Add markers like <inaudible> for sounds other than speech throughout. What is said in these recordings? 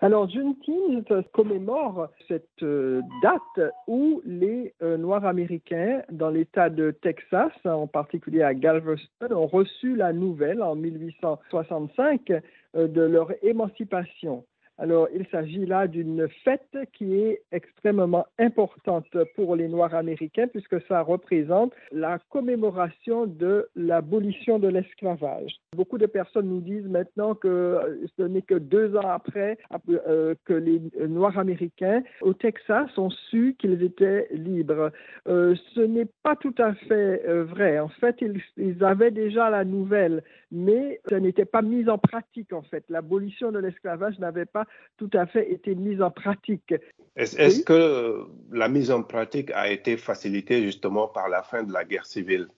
Alors, Juneteenth commémore cette euh, date où les euh, Noirs américains dans l'État de Texas, en particulier à Galveston, ont reçu la nouvelle en 1865 euh, de leur émancipation. Alors, il s'agit là d'une fête qui est extrêmement importante pour les Noirs américains puisque ça représente la commémoration de l'abolition de l'esclavage. Beaucoup de personnes nous disent maintenant que ce n'est que deux ans après euh, que les Noirs américains au Texas ont su qu'ils étaient libres. Euh, ce n'est pas tout à fait euh, vrai. En fait, ils, ils, avaient déjà la nouvelle, mais ça n'était pas mis en pratique en fait. L'abolition de l'esclavage n'avait pas tout à fait été mise en pratique. Est-ce est que la mise en pratique a été facilitée justement par la fin de la guerre civile?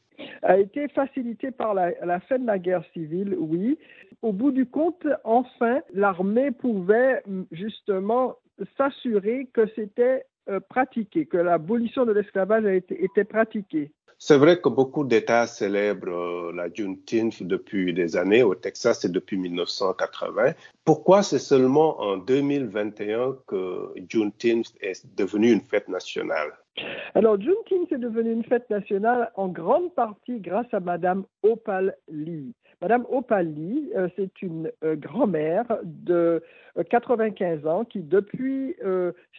A été facilitée par la, la, fin de la guerre civile, oui. Au bout du compte, enfin, l'armée pouvait justement s'assurer que c'était euh, pratiqué, que l'abolition de l'esclavage était pratiquée. C'est vrai que beaucoup d'États célèbrent euh, la Juneteenth depuis des années. Au Texas, c'est depuis 1980. Pourquoi c'est seulement en 2021 que Juneteenth est devenue une fête nationale? Alors, Juneteenth est devenue une fête nationale en grande partie grâce à Madame Opal Lee. Madame Opal Lee, euh, c'est une euh, grand-mère de 95 euh, ans qui, depuis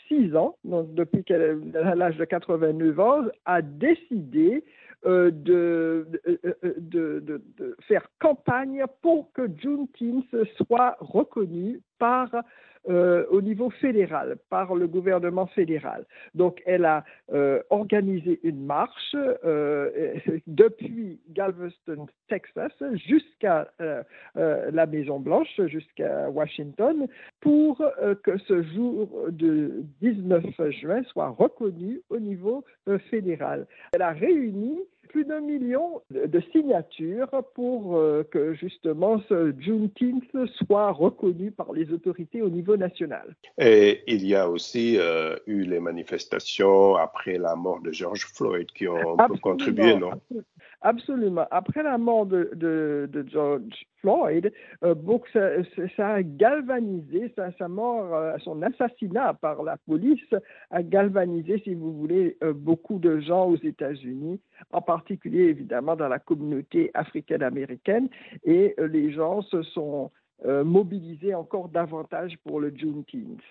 6 ans, donc depuis qu'elle a l'âge de 89 ans, a décidé de, campagne pour que Juneteenth soit reconnu par euh, au niveau fédéral, par le gouvernement fédéral. Donc, elle a euh, organisé une marche euh, <laughs> depuis Galveston, Texas, jusqu'à la Maison Blanche, jusqu'à Washington, pour que ce jour de 19 juin soit reconnu au niveau fédéral. Elle a réuni plus d'un million de signatures pour euh, que justement ce Juneteenth soit reconnu par les autorités au niveau national. Et il y a aussi euh, eu les manifestations après la mort de George Floyd qui ont contribué, non? Absolument. Après la mort de, George Floyd, euh, ça, a galvanisé, sa, mort, euh, son assassinat par la police a galvanisé, si vous voulez, euh, beaucoup de gens aux États-Unis, en particulier évidemment dans la communauté africaine-américaine, et les gens se sont mobilisés encore davantage pour le Juneteenth.